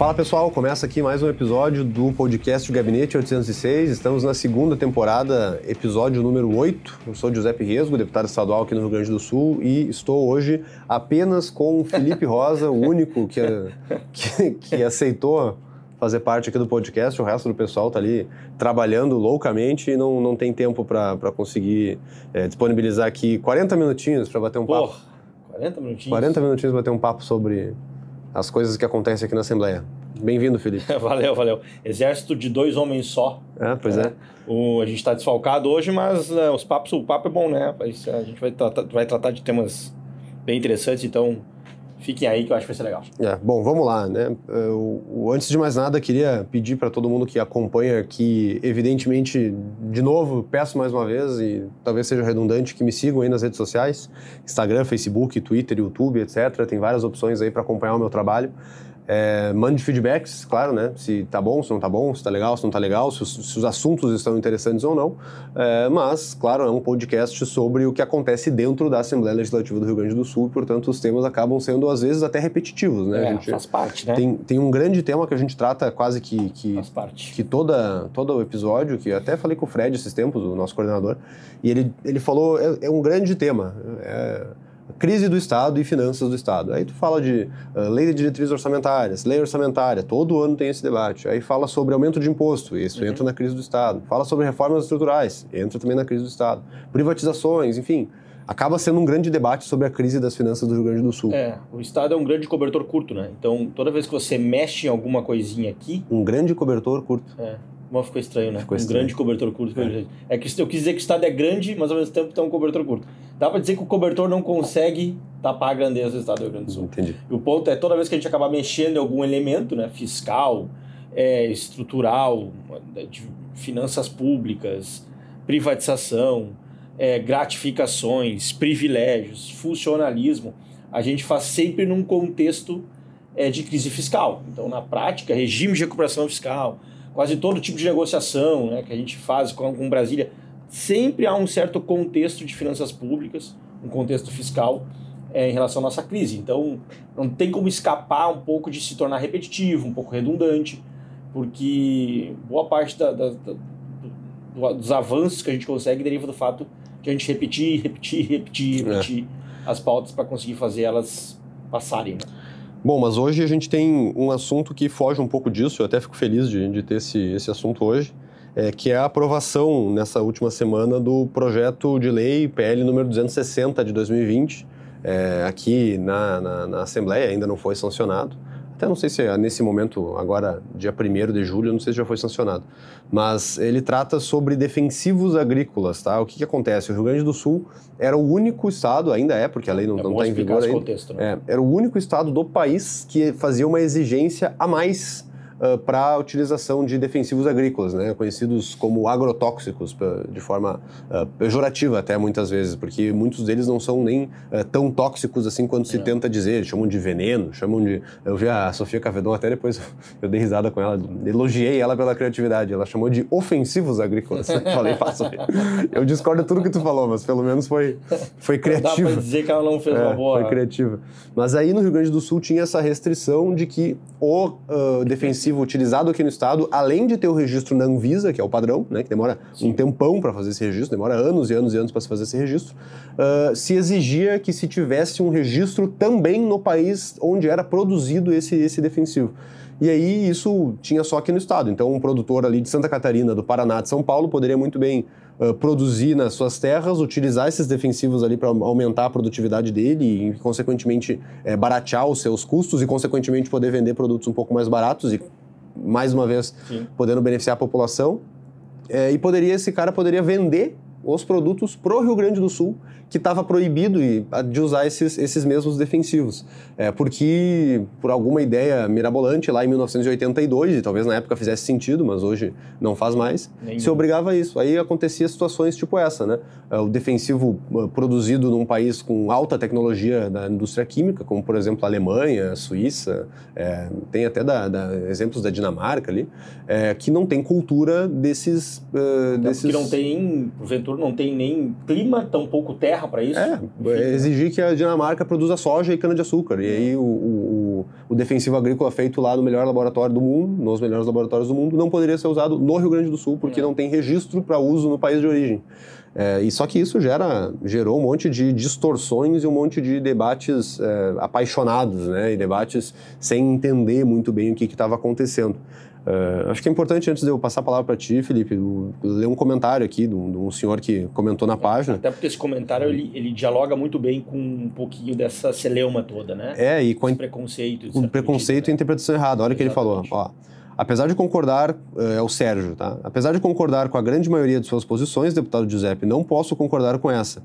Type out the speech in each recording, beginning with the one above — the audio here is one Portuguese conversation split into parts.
Fala pessoal, começa aqui mais um episódio do podcast Gabinete 806. Estamos na segunda temporada, episódio número 8. Eu sou Giuseppe Resgo, deputado estadual aqui no Rio Grande do Sul e estou hoje apenas com o Felipe Rosa, o único que, que, que aceitou fazer parte aqui do podcast. O resto do pessoal está ali trabalhando loucamente e não, não tem tempo para conseguir é, disponibilizar aqui 40 minutinhos para bater um Porra, papo. 40 minutinhos? 40 minutinhos para bater um papo sobre as coisas que acontecem aqui na Assembleia. Bem-vindo, Felipe. valeu, valeu. Exército de dois homens só. É, pois é. O, a gente está desfalcado hoje, mas uh, os papos, o papo é bom, né? A gente vai tratar, vai tratar de temas bem interessantes, então fiquem aí que eu acho que vai ser legal. É, bom, vamos lá, né? Eu, antes de mais nada, queria pedir para todo mundo que acompanha que, evidentemente, de novo, peço mais uma vez e talvez seja redundante que me sigam aí nas redes sociais, Instagram, Facebook, Twitter, YouTube, etc. Tem várias opções aí para acompanhar o meu trabalho. É, mande feedbacks, claro, né? Se tá bom, se não tá bom, se tá legal, se não tá legal, se os, se os assuntos estão interessantes ou não. É, mas, claro, é um podcast sobre o que acontece dentro da Assembleia Legislativa do Rio Grande do Sul e, portanto, os temas acabam sendo, às vezes, até repetitivos, né? É, faz parte, né? Tem, tem um grande tema que a gente trata quase que, que, faz parte. que toda, todo o episódio, que até falei com o Fred esses tempos, o nosso coordenador, e ele, ele falou, é, é um grande tema. É, crise do Estado e finanças do Estado. Aí tu fala de uh, lei de diretrizes orçamentárias, lei orçamentária, todo ano tem esse debate. Aí fala sobre aumento de imposto, isso uhum. entra na crise do Estado. Fala sobre reformas estruturais, entra também na crise do Estado. Privatizações, enfim. Acaba sendo um grande debate sobre a crise das finanças do Rio Grande do Sul. É, o Estado é um grande cobertor curto, né? Então, toda vez que você mexe em alguma coisinha aqui... Um grande cobertor curto. É. Mas ficou estranho, né? Ficou um estranho. grande cobertor curto. É. é. que eu quis dizer que o estado é grande, mas ao mesmo tempo tem um cobertor curto. Dá para dizer que o cobertor não consegue tapar a grandeza do estado do Rio Grande do Sul. Entendi. E o ponto é, toda vez que a gente acabar mexendo em algum elemento, né, fiscal, é, estrutural, de finanças públicas, privatização, é, gratificações, privilégios, funcionalismo, a gente faz sempre num contexto é, de crise fiscal. Então, na prática, regime de recuperação fiscal, quase todo tipo de negociação né, que a gente faz com, com Brasília, sempre há um certo contexto de finanças públicas, um contexto fiscal é, em relação à nossa crise. Então, não tem como escapar um pouco de se tornar repetitivo, um pouco redundante, porque boa parte da, da, da, dos avanços que a gente consegue deriva do fato de a gente repetir, repetir, repetir, repetir é. as pautas para conseguir fazer elas passarem. Né? Bom, mas hoje a gente tem um assunto que foge um pouco disso, eu até fico feliz de, de ter esse, esse assunto hoje, é, que é a aprovação nessa última semana do projeto de lei PL número 260 de 2020, é, aqui na, na, na Assembleia, ainda não foi sancionado até não sei se é nesse momento, agora, dia 1 de julho, não sei se já foi sancionado, mas ele trata sobre defensivos agrícolas, tá? O que, que acontece? O Rio Grande do Sul era o único estado, ainda é, porque a lei não é está em vigor ainda, contexto, né? é, era o único estado do país que fazia uma exigência a mais Uh, para a utilização de defensivos agrícolas, né, conhecidos como agrotóxicos, de forma uh, pejorativa até muitas vezes, porque muitos deles não são nem uh, tão tóxicos assim quanto se tenta dizer, eles chamam de veneno, chamam de... Eu vi a Sofia Cavedon, até depois eu dei risada com ela, elogiei ela pela criatividade, ela chamou de ofensivos agrícolas. Falei. Eu discordo de tudo que tu falou, mas pelo menos foi, foi criativa. Dá para dizer que ela não fez é, uma boa... Foi criativa. Mas aí no Rio Grande do Sul tinha essa restrição de que o defensivo utilizado aqui no estado, além de ter o registro na Anvisa, que é o padrão, né, que demora Sim. um tempão para fazer esse registro, demora anos e anos e anos para se fazer esse registro, uh, se exigia que se tivesse um registro também no país onde era produzido esse, esse defensivo. E aí isso tinha só aqui no estado. Então um produtor ali de Santa Catarina, do Paraná, de São Paulo, poderia muito bem uh, produzir nas suas terras, utilizar esses defensivos ali para aumentar a produtividade dele e, consequentemente, é, baratear os seus custos e, consequentemente, poder vender produtos um pouco mais baratos e mais uma vez, Sim. podendo beneficiar a população. É, e poderia esse cara poderia vender os produtos pro Rio Grande do Sul que estava proibido de usar esses, esses mesmos defensivos. É, porque, por alguma ideia mirabolante, lá em 1982, e talvez na época fizesse sentido, mas hoje não faz mais, Nenhum. se obrigava a isso. Aí acontecia situações tipo essa, né? É, o defensivo uh, produzido num país com alta tecnologia da indústria química, como por exemplo a Alemanha, a Suíça, é, tem até da, da, exemplos da Dinamarca ali, é, que não tem cultura desses... Uh, desses... Que não tem, porventura, não tem nem clima, tão pouco terra para isso. É, exigir que a Dinamarca produza soja e cana-de-açúcar. E aí o, o, o defensivo agrícola feito lá no melhor laboratório do mundo, nos melhores laboratórios do mundo, não poderia ser usado no Rio Grande do Sul, porque é. não tem registro para uso no país de origem. É, e só que isso gera, gerou um monte de distorções e um monte de debates é, apaixonados, né? E debates sem entender muito bem o que estava acontecendo. É, acho que é importante, antes de eu passar a palavra para ti, Felipe, ler um comentário aqui de um, de um, senhor que comentou na página. Até porque esse comentário ele, ele, dialoga muito bem com um pouquinho dessa celeuma toda, né? É, e com o preconceito. Com preconceito e interpretação errada. Olha o que ele falou. Ó, Apesar de concordar, eh, é o Sérgio, tá? Apesar de concordar com a grande maioria de suas posições, deputado Giuseppe, não posso concordar com essa.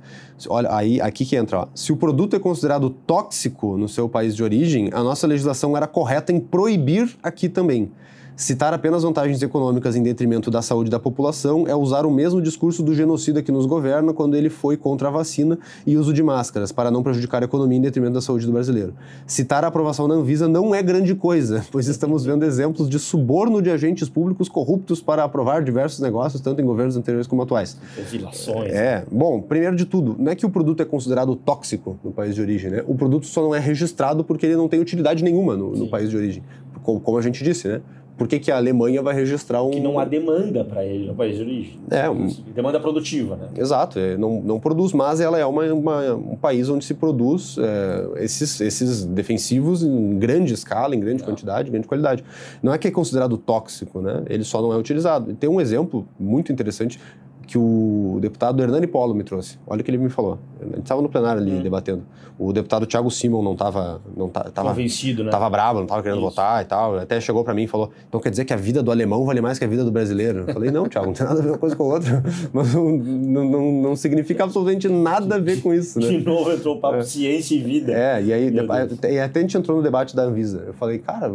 Olha, aí, aqui que entra, ó. Se o produto é considerado tóxico no seu país de origem, a nossa legislação era correta em proibir aqui também. Citar apenas vantagens econômicas em detrimento da saúde da população é usar o mesmo discurso do genocida que nos governa quando ele foi contra a vacina e uso de máscaras, para não prejudicar a economia em detrimento da saúde do brasileiro. Citar a aprovação da Anvisa não é grande coisa, pois estamos vendo exemplos de suborno de agentes públicos corruptos para aprovar diversos negócios, tanto em governos anteriores como atuais. Exilações. É. Bom, primeiro de tudo, não é que o produto é considerado tóxico no país de origem, né? O produto só não é registrado porque ele não tem utilidade nenhuma no, no país de origem. Como, como a gente disse, né? Por que, que a Alemanha vai registrar um. Que não há demanda para ele no país de origem. É, um... demanda produtiva, né? Exato, é, não, não produz, mas ela é uma, uma um país onde se produz é, esses, esses defensivos em grande escala, em grande não. quantidade, grande qualidade. Não é que é considerado tóxico, né? Ele só não é utilizado. Tem um exemplo muito interessante que o deputado Hernani Polo me trouxe. Olha o que ele me falou. A gente estava no plenário ali hum. debatendo. O deputado Thiago Simon não estava não tava, convencido, né? Tava bravo, não estava querendo Isso. votar e tal. Até chegou para mim e falou: "Então quer dizer que a vida do alemão vale mais que a vida do brasileiro?" Eu falei: "Não, Thiago, não tem nada a ver uma coisa com a outra." Mas não, não, não, significa absolutamente nada a ver com isso, né? De novo entrou o papo é. ciência e vida. É, e aí e até a gente entrou no debate da Anvisa. Eu falei: "Cara,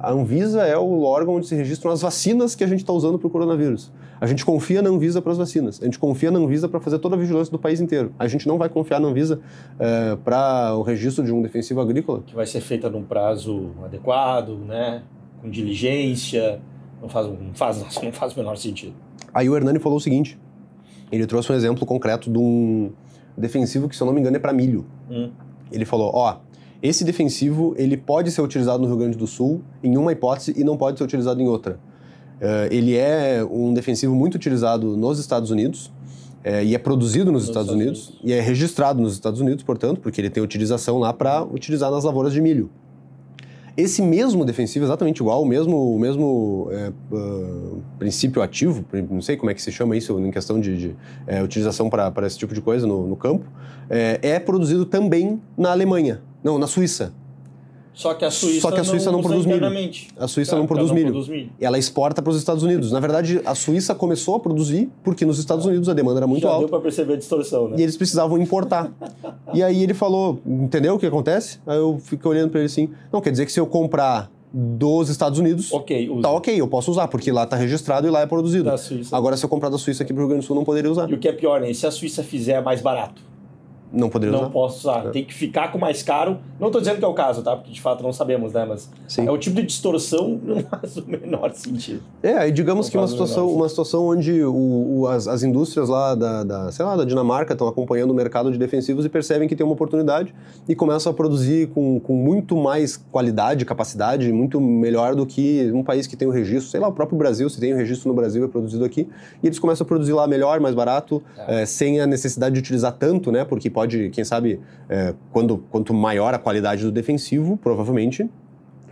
a Anvisa é o órgão onde se registram as vacinas que a gente está usando para o coronavírus. A gente confia na Anvisa para as vacinas. A gente confia na Anvisa para fazer toda a vigilância do país inteiro. A gente não vai confiar na Anvisa é, para o registro de um defensivo agrícola. Que vai ser feita num prazo adequado, né? com diligência. Não faz, não faz, não faz o menor sentido. Aí o Hernani falou o seguinte: ele trouxe um exemplo concreto de um defensivo que, se eu não me engano, é para milho. Hum. Ele falou: ó, esse defensivo ele pode ser utilizado no Rio Grande do Sul em uma hipótese e não pode ser utilizado em outra. Uh, ele é um defensivo muito utilizado nos Estados Unidos é, e é produzido nos, nos Estados, Estados Unidos, Unidos, e é registrado nos Estados Unidos, portanto, porque ele tem utilização lá para utilizar nas lavouras de milho. Esse mesmo defensivo, exatamente igual, o mesmo, o mesmo é, uh, princípio ativo, não sei como é que se chama isso em questão de, de é, utilização para esse tipo de coisa no, no campo, é produzido também na Alemanha, não, na Suíça. Só que a Suíça, Só que a Suíça não, não produz milho. A Suíça não, produz, não milho. produz milho. Ela exporta para os Estados Unidos. Na verdade, a Suíça começou a produzir porque nos Estados Unidos a demanda era muito Já alta. deu para perceber a distorção, né? E eles precisavam importar. e aí ele falou, entendeu o que acontece? Aí eu fiquei olhando para ele assim, não, quer dizer que se eu comprar dos Estados Unidos, okay, tá ok, eu posso usar, porque lá tá registrado e lá é produzido. Agora, se eu comprar da Suíça aqui pro Rio Grande do Sul, não poderia usar. E o que é pior, né? Se a Suíça fizer mais barato, não poderia não usar. Não posso usar. É. Tem que ficar com mais caro. Não estou dizendo que é o caso, tá? Porque de fato não sabemos, né? Mas Sim. é o tipo de distorção não faz o menor sentido. É, e digamos não que uma situação, uma situação onde o, o, as, as indústrias lá da, da, sei lá, da Dinamarca estão acompanhando o mercado de defensivos e percebem que tem uma oportunidade e começam a produzir com, com muito mais qualidade, capacidade, muito melhor do que um país que tem o registro. Sei lá, o próprio Brasil, se tem o registro no Brasil, é produzido aqui. E eles começam a produzir lá melhor, mais barato, é. É, sem a necessidade de utilizar tanto, né? Porque pode, quem sabe, é, quando, quanto maior a qualidade do defensivo, provavelmente,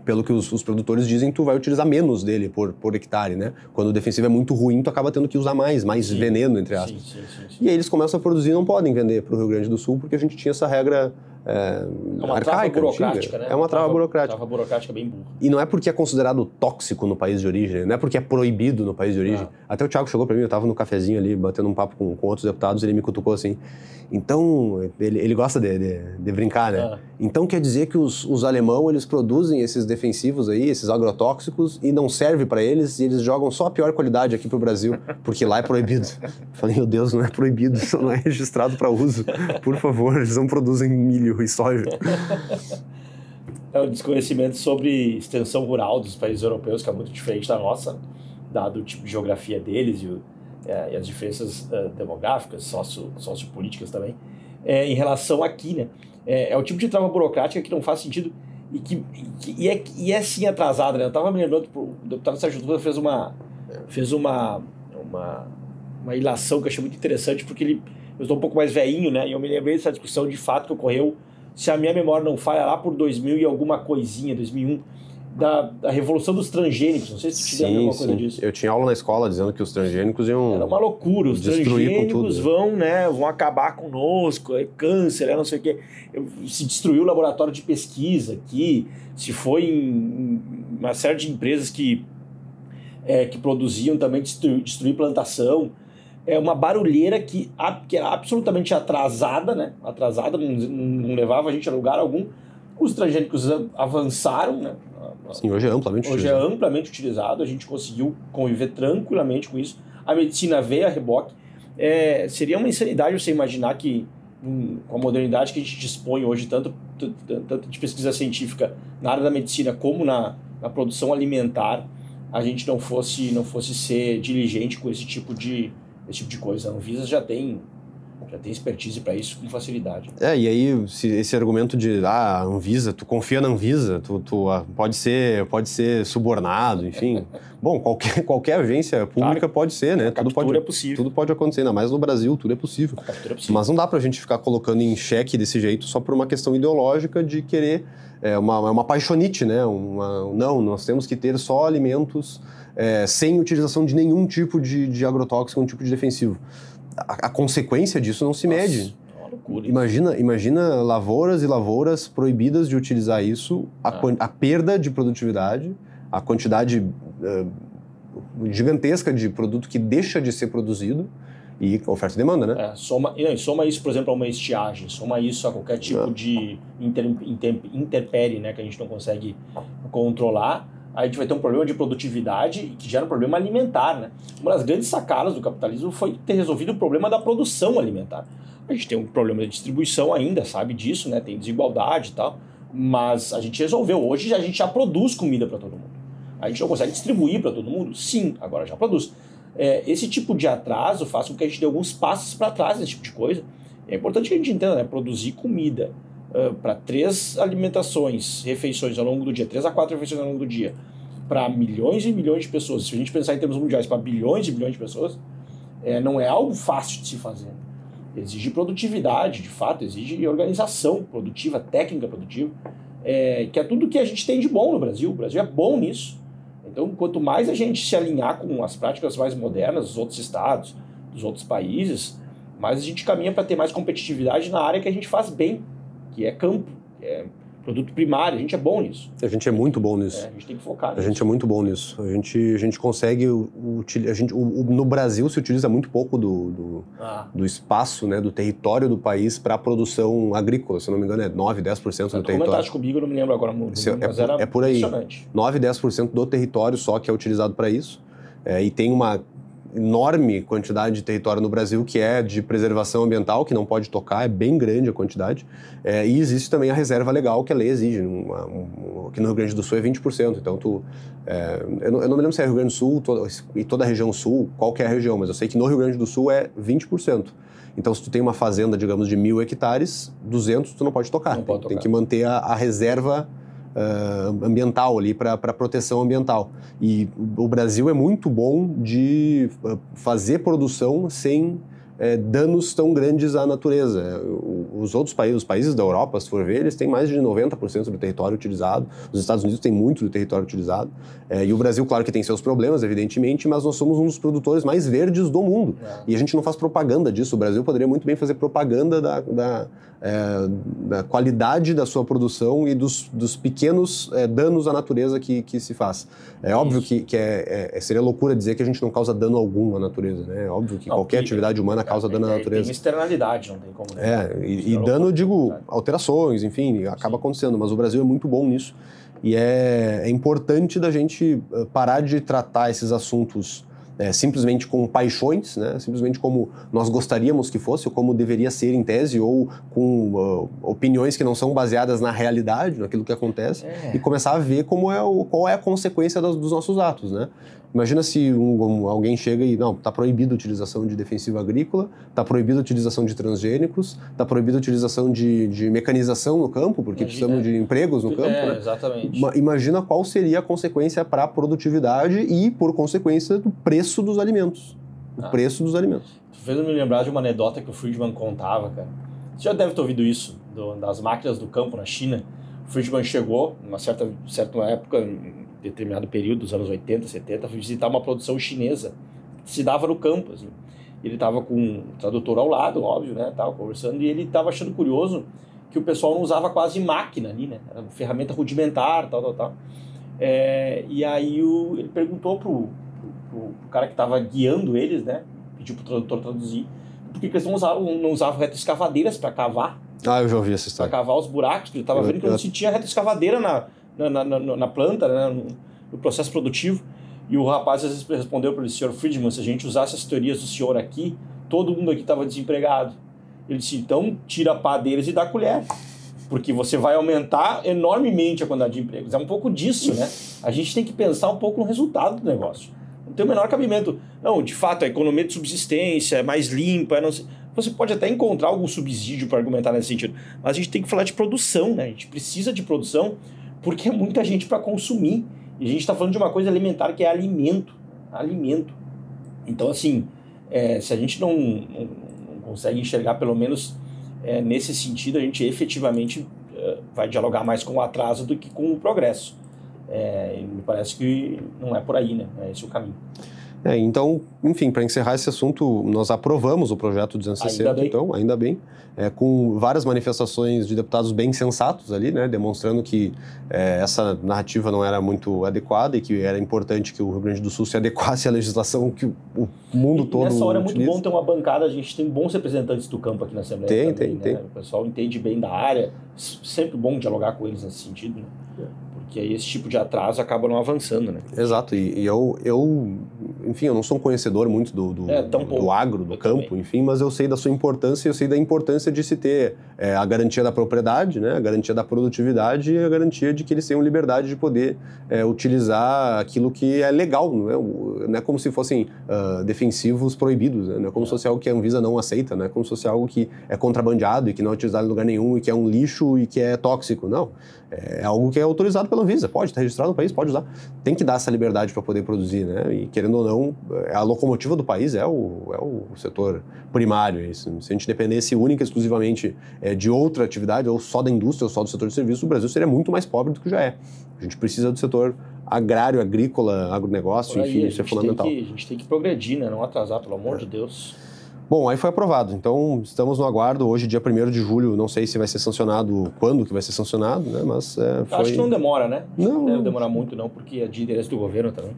pelo que os, os, produtores dizem, tu vai utilizar menos dele por, por hectare, né? Quando o defensivo é muito ruim, tu acaba tendo que usar mais, mais sim. veneno, entre aspas. Sim, sim, e aí eles começam a produzir e não podem vender para o Rio Grande do Sul, porque a gente tinha essa regra é, é uma trava burocrática, né? É uma trava, trava burocrática. Trava burocrática bem burra. E não é porque é considerado tóxico no país de origem, não é porque é proibido no país de origem. Ah. Até o Thiago chegou para mim, eu estava no cafezinho ali, batendo um papo com, com outros deputados, ele me cutucou assim. Então, ele, ele gosta de, de, de brincar, né? Ah. Então quer dizer que os, os alemão, eles produzem esses defensivos aí, esses agrotóxicos, e não serve para eles, e eles jogam só a pior qualidade aqui pro Brasil, porque lá é proibido. Falei, meu Deus, não é proibido, isso não é registrado para uso. Por favor, eles não produzem milho e soja. É o desconhecimento sobre extensão rural dos países europeus, que é muito diferente da nossa, dado o tipo de geografia deles e, o, é, e as diferenças uh, demográficas, socio, sociopolíticas também, é, em relação aqui, né? É, é, o tipo de trava burocrática que não faz sentido e que, e, que, e, é, e é sim atrasada, né? Eu estava me lembrando, o deputado Sérgio Dutra fez uma fez uma, uma, uma ilação que eu achei muito interessante, porque ele, eu estou um pouco mais velhinho, né? E eu me lembrei dessa discussão de fato que ocorreu, se a minha memória não falha, lá por 2000 e alguma coisinha, 2001, da, da revolução dos transgênicos. Não sei se tu te lembra alguma coisa disso. Eu tinha aula na escola dizendo que os transgênicos iam. Era uma loucura. Os transgênicos vão, né, vão acabar conosco, é câncer, é não sei o quê. Se destruiu o laboratório de pesquisa aqui, se foi em uma série de empresas que, é, que produziam também destruir, destruir plantação. É uma barulheira que, que era absolutamente atrasada, né? Atrasada, não, não levava a gente a lugar algum. Os transgênicos avançaram, né? Sim, hoje é amplamente hoje é utilizado. Hoje é amplamente utilizado, a gente conseguiu conviver tranquilamente com isso. A medicina veio a reboque. É, seria uma insanidade você imaginar que, hum, com a modernidade que a gente dispõe hoje, tanto, tanto de pesquisa científica na área da medicina como na, na produção alimentar, a gente não fosse, não fosse ser diligente com esse tipo de, esse tipo de coisa. A Anvisa já tem já tem expertise para isso com facilidade. É, e aí esse argumento de ah, Anvisa, tu confia na Anvisa, tu, tu ah, pode ser pode ser subornado, enfim. Bom, qualquer, qualquer agência pública claro, pode ser, né? Tudo pode, é possível. Tudo pode acontecer, ainda mais no Brasil, tudo é possível. A é possível. Mas não dá pra gente ficar colocando em xeque desse jeito só por uma questão ideológica de querer é uma, uma paixonite, né? Uma, não, nós temos que ter só alimentos é, sem utilização de nenhum tipo de, de agrotóxico, nenhum tipo de defensivo a, a consequência disso não se Nossa, mede. É imagina, imagina lavouras e lavouras proibidas de utilizar isso, a, ah. a perda de produtividade, a quantidade uh, gigantesca de produto que deixa de ser produzido e oferta e demanda, né? É, soma, não, soma isso, por exemplo, a uma estiagem, soma isso a qualquer tipo é. de inter, inter, interpérie né, que a gente não consegue controlar a gente vai ter um problema de produtividade que gera um problema alimentar. Né? Uma das grandes sacadas do capitalismo foi ter resolvido o problema da produção alimentar. A gente tem um problema de distribuição ainda, sabe disso, né? tem desigualdade e tal, mas a gente resolveu. Hoje a gente já produz comida para todo mundo. A gente não consegue distribuir para todo mundo? Sim, agora já produz. É, esse tipo de atraso faz com que a gente dê alguns passos para trás nesse tipo de coisa. É importante que a gente entenda, né? Produzir comida uh, para três alimentações, refeições ao longo do dia, três a quatro refeições ao longo do dia, para milhões e milhões de pessoas. Se a gente pensar em termos mundiais, para bilhões e bilhões de pessoas, é, não é algo fácil de se fazer. Exige produtividade, de fato, exige organização produtiva, técnica produtiva, é, que é tudo que a gente tem de bom no Brasil. O Brasil é bom nisso. Então, quanto mais a gente se alinhar com as práticas mais modernas dos outros estados, dos outros países, mais a gente caminha para ter mais competitividade na área que a gente faz bem, que é campo, que é produto primário. A gente é bom nisso. A gente é muito bom nisso. É, a gente tem que focar nisso. A gente é muito bom nisso. A gente, a gente consegue. A gente, o, o, no Brasil se utiliza muito pouco do, do, ah. do espaço, né, do território do país para a produção agrícola. Se não me engano, é 9, 10% do território. Comentaste comigo, eu não me lembro agora muito. É, é, é por aí. 9, 10% do território só que é utilizado para isso. É, e tem uma enorme quantidade de território no Brasil que é de preservação ambiental, que não pode tocar, é bem grande a quantidade. É, e existe também a reserva legal que a lei exige. Uma, um, aqui no Rio Grande do Sul é 20%. Então, tu, é, eu, não, eu, não, me lembro se é Rio Grande do Sul to, e toda a região sul, qual que a região, mas eu sei que no Rio Grande do Sul é 20%. Então, se tu tem uma fazenda, digamos, de mil hectares, 200 tu não pode tocar. Não pode tem, tocar. tem que manter a, a reserva uh, ambiental ali para proteção ambiental. E o Brasil é muito bom de fazer produção sem é, danos tão grandes à natureza. Os outros países, os países da Europa, se for ver, eles têm mais de 90% do território utilizado. Os Estados Unidos têm muito do território utilizado. É, e o Brasil, claro que tem seus problemas, evidentemente, mas nós somos um dos produtores mais verdes do mundo. É. E a gente não faz propaganda disso. O Brasil poderia muito bem fazer propaganda da, da, é, da qualidade da sua produção e dos, dos pequenos é, danos à natureza que, que se faz. É óbvio que, que é, seria loucura dizer que a gente não causa dano algum à natureza. Né? É óbvio que não, qualquer que, atividade humana causa dano à natureza. Tem externalidade, não tem como. Né? É, e, e dano, digo, alterações, enfim, acaba acontecendo. Mas o Brasil é muito bom nisso. E é, é importante da gente eh, parar de tratar esses assuntos é, simplesmente com paixões, né? simplesmente como nós gostaríamos que fosse, ou como deveria ser em tese, ou com uh, opiniões que não são baseadas na realidade, naquilo que acontece, é. e começar a ver como é o, qual é a consequência dos, dos nossos atos. Né? Imagina se um, um, alguém chega e, não, está proibida a utilização de defensivo agrícola, está proibida a utilização de transgênicos, está proibida a utilização de, de, mecanização no campo, porque Imagina, precisamos de empregos no campo. É, né? exatamente. Imagina qual seria a consequência para a produtividade e, por consequência, do preço dos alimentos. O ah. preço dos alimentos. Tu fez me lembrar de uma anedota que o Friedman contava, cara. Você já deve ter ouvido isso, do, das máquinas do campo na China. O Friedman chegou, numa certa, certa época, determinado período dos anos 80, 70, foi visitar uma produção chinesa que se dava no campo, assim. Ele estava com um tradutor ao lado, óbvio, né, tal, conversando, e ele estava achando curioso que o pessoal não usava quase máquina ali, né, era uma ferramenta rudimentar, tal, tal, tal. É, e aí o, ele perguntou pro, pro, pro cara que estava guiando eles, né, pediu pro tradutor traduzir, por que eles não usavam, não usavam retroescavadeiras para cavar ah, eu já ouvi essa história. Para cavar os buracos, ele estava vendo que não se tinha retroescavadeira na, na, na, na planta, né, no, processo produtivo. E o rapaz às vezes respondeu para ele, senhor Friedman, se a gente usasse as teorias do senhor aqui, todo mundo aqui estava desempregado. Ele disse, então tira a pá deles e dá a colher. Porque você vai aumentar enormemente a quantidade de empregos. É um pouco disso, né? A gente tem que pensar um pouco no resultado do negócio. Não tem o menor cabimento. Não, de fato, a economia de subsistência é mais limpa, é não. Você pode até encontrar algum subsídio para argumentar nesse sentido, mas a gente tem que falar de produção, né? A gente precisa de produção porque é muita gente para consumir. E a gente está falando de uma coisa alimentar que é alimento. Alimento. Então, assim, é, se a gente não, não, não, consegue enxergar, pelo menos é, nesse sentido, a gente efetivamente é, vai dialogar mais com o atraso do que com o progresso. É, me parece que não é por aí, né? É esse o caminho. É, então, enfim, para encerrar esse assunto, nós aprovamos o projeto 260, ainda então, ainda bem, é, com várias manifestações de deputados bem sensatos ali, né, demonstrando que é, essa narrativa não era muito adequada e que era importante que o Rio Grande do Sul se adequasse à legislação que o mundo e todo Nessa hora é muito bom ter uma bancada, a gente tem bons representantes do campo aqui na Assembleia Tem, também, tem, né? tem. O pessoal entende bem da área, sempre bom dialogar com eles nesse sentido, né? É que aí esse tipo de atraso acaba não avançando, né? Exato, e, e eu, eu, enfim, eu não sou um conhecedor muito do, do, é, do, agro, do eu campo, também. enfim, mas eu sei da sua importância, eu sei da importância de se ter é, a garantia da propriedade, né, a garantia da produtividade e a garantia de que eles tenham liberdade de poder é, utilizar aquilo que é legal, não é, não é como se fossem uh, defensivos proibidos, né? não é como se fosse algo que a Anvisa não aceita, não é como se fosse algo que é contrabandeado e que não é utilizado em lugar nenhum e que é um lixo e que é tóxico, não. É algo que é autorizado pela Anvisa, pode estar registrado no país, pode usar. Tem que dar essa liberdade para poder produzir, né? E querendo ou não, a locomotiva do país é o, é o setor primário. Isso. Se a gente dependesse única e exclusivamente é, de outra atividade, ou só da indústria, ou só do setor de serviços, o Brasil seria muito mais pobre do que já é. A gente precisa do setor agrário, agrícola, agronegócio, enfim, isso é fundamental. Que, a gente tem que progredir, né? Não atrasar, pelo amor é. de Deus. Bom, aí foi aprovado. Então, estamos no aguardo. Hoje, dia 1 de julho, não sei se vai ser sancionado, quando que vai ser sancionado, né? Mas é, foi... Acho que não demora, né? Não, não deve demorar muito, não, porque é de interesse do governo também.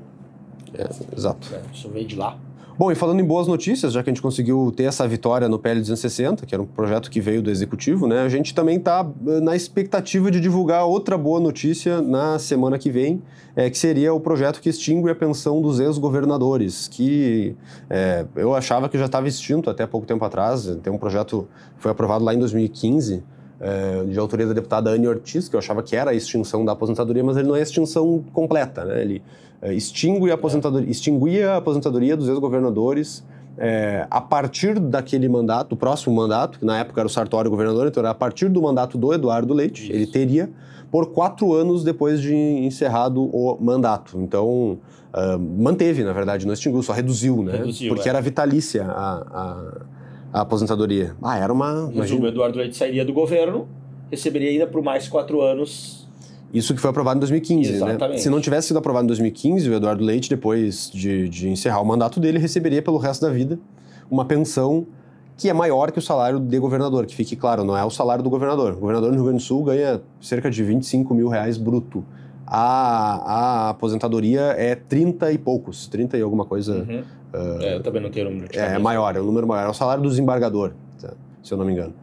É, exato. É, isso veio de lá. Bom, e falando em boas notícias, já que a gente conseguiu ter essa vitória no PL 260, que era um projeto que veio do Executivo, né, a gente também está eh, na expectativa de divulgar outra boa notícia na semana que vem, é, que seria o projeto que extingue a pensão dos ex-governadores, que é, eu achava que já estava extinto até pouco tempo atrás. Tem um projeto que foi aprovado lá em 2015, é, de autoria da deputada Anne Ortiz, que eu achava que era a extinção da aposentadoria, mas ele não é a extinção completa, né? Ele é, extingue a aposentadoria, extinguia a aposentadoria dos ex-governadores é, a partir daquele mandato, do próximo mandato, que na época era o Sartori governador, então era a partir do mandato do Eduardo Leite, Isso. ele teria por quatro anos depois de encerrado o mandato. Então, uh, manteve, na verdade, não extinguiu, só reduziu, né? Reduziu, Porque é. era vitalícia a, a, a, aposentadoria. Ah, era uma... Resumo, o Eduardo Leite sairia do governo, receberia ainda por mais quatro anos isso que foi aprovado em 2015, né? Exatamente. né? Se não tivesse sido aprovado em 2015, o Eduardo Leite, depois de, de encerrar o mandato dele, receberia pelo resto da vida uma pensão que é maior que o salário de governador, que fique claro, não é o salário do governador. O governador no Rio Grande do Sul ganha cerca de 25 mil reais bruto. A, a aposentadoria é 30 e poucos, 30 e alguma coisa. Uhum. Uh, é, eu também não tenho o número. É, é maior, é o número maior. É o salário do desembargador, se eu não me engano.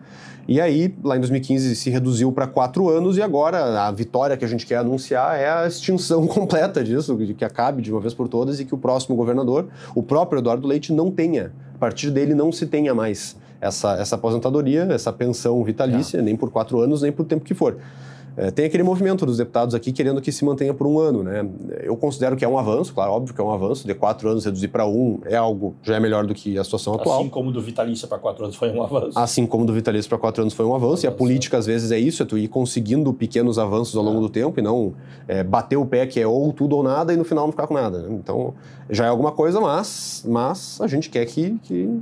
E aí, lá em 2015, se reduziu para quatro anos e agora a vitória que a gente quer anunciar é a extinção completa disso, que acabe de uma vez por todas e que o próximo governador, o próprio Eduardo Leite, não tenha. A partir dele não se tenha mais essa, essa aposentadoria, essa pensão vitalícia, é. nem por quatro anos, nem por tempo que for. É, tem aquele movimento dos deputados aqui querendo que se mantenha por um ano, né? Eu considero que é um avanço, claro, óbvio que é um avanço, de quatro anos reduzir para um é algo já é melhor do que a situação atual. Assim como do vitalício para quatro anos foi um avanço. Assim como do vitalício para quatro anos foi um avanço, e a política às vezes é isso, é tu ir conseguindo pequenos avanços ao longo do tempo e não é, bater o pé que é ou tudo ou nada e no final não ficar com nada. Né? Então já é alguma coisa, mas, mas a gente quer que, que